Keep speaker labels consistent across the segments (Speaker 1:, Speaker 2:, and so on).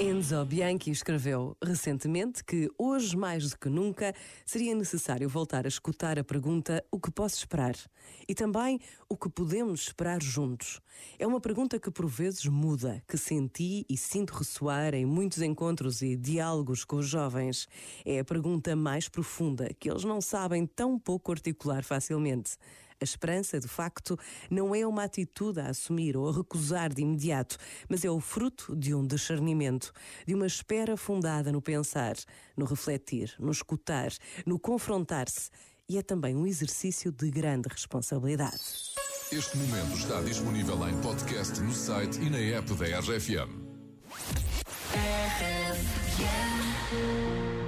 Speaker 1: Enzo Bianchi escreveu recentemente que hoje mais do que nunca seria necessário voltar a escutar a pergunta o que posso esperar e também o que podemos esperar juntos. É uma pergunta que por vezes muda, que senti e sinto ressoar em muitos encontros e diálogos com os jovens. É a pergunta mais profunda que eles não sabem tão pouco articular facilmente. A esperança, de facto, não é uma atitude a assumir ou a recusar de imediato, mas é o fruto de um discernimento, de uma espera fundada no pensar, no refletir, no escutar, no confrontar-se. E é também um exercício de grande responsabilidade.
Speaker 2: Este momento está disponível em podcast no site e na app da RFM.
Speaker 3: There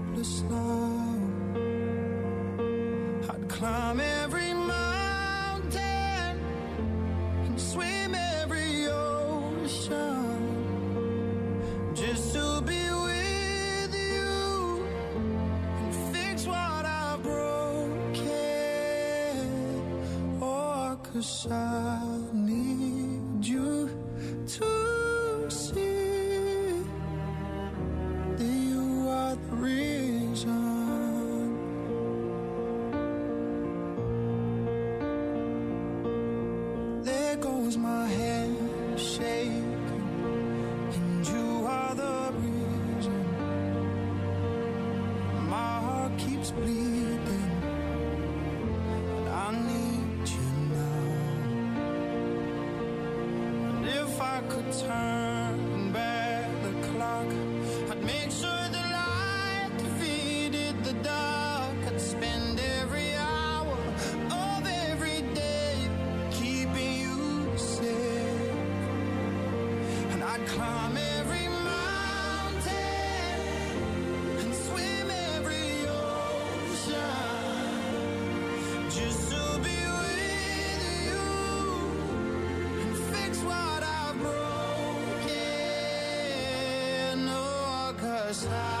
Speaker 3: hopeless now. I'd climb every mountain and swim every ocean just to be with you and fix what I've broken. Oh, cause I need you to I need you now. And if I could turn back the clock, I'd make sure the light defeated the dark. I'd spend every hour of every day keeping you safe. And I'd climb Oh,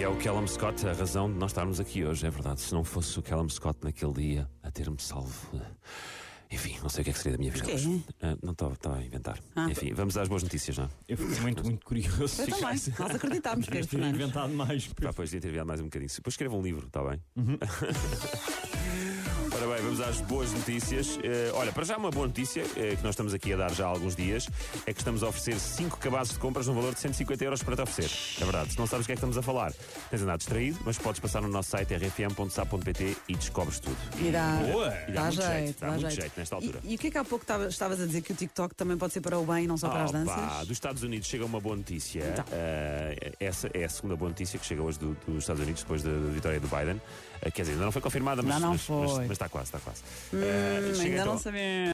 Speaker 4: E é o Callum Scott a razão de nós estarmos aqui hoje, é verdade. Se não fosse o Callum Scott naquele dia a ter-me salvo. eh, Enfim, não sei o que é que seria da minha vida. Hoje. Ah, não estava a inventar.
Speaker 1: Ah.
Speaker 4: Enfim, vamos às boas notícias, não é?
Speaker 5: Eu fico muito, muito curioso.
Speaker 1: Eu também. Nós acreditamos,
Speaker 5: Devias
Speaker 1: Pedro
Speaker 5: ter inventado mais.
Speaker 4: Pá, pois devia ter enviado mais um bocadinho. Depois escreva um livro, está bem?
Speaker 5: Uhum.
Speaker 4: Ora bem, vamos às boas notícias. Eh, olha, para já uma boa notícia, eh, que nós estamos aqui a dar já há alguns dias, é que estamos a oferecer 5 cabazes de compras no valor de 150 euros para te oferecer. É verdade, se não sabes o que é que estamos a falar, tens andado distraído, mas podes passar no nosso site rfm.sa.pt e descobres tudo.
Speaker 1: E dá,
Speaker 5: Boa!
Speaker 4: E
Speaker 1: dá,
Speaker 4: muito
Speaker 1: jeito,
Speaker 4: dá,
Speaker 1: dá
Speaker 4: muito
Speaker 1: jeito.
Speaker 4: jeito nesta altura.
Speaker 1: E, e o que é que há pouco tava- estavas a dizer que o TikTok também pode ser para o bem e não só para as
Speaker 4: Opa,
Speaker 1: danças?
Speaker 4: dos Estados Unidos chega uma boa notícia.
Speaker 1: Então.
Speaker 4: Eh, essa é a segunda boa notícia que chega hoje do- dos Estados Unidos, depois da, da vitória do Biden. Quer dizer, ainda não foi confirmada, mas,
Speaker 1: Não, não
Speaker 4: mas- mas-
Speaker 1: foi.
Speaker 4: mas está quase, está quase.
Speaker 1: Hum,
Speaker 4: chega
Speaker 1: ainda
Speaker 4: então-
Speaker 1: não sabemos.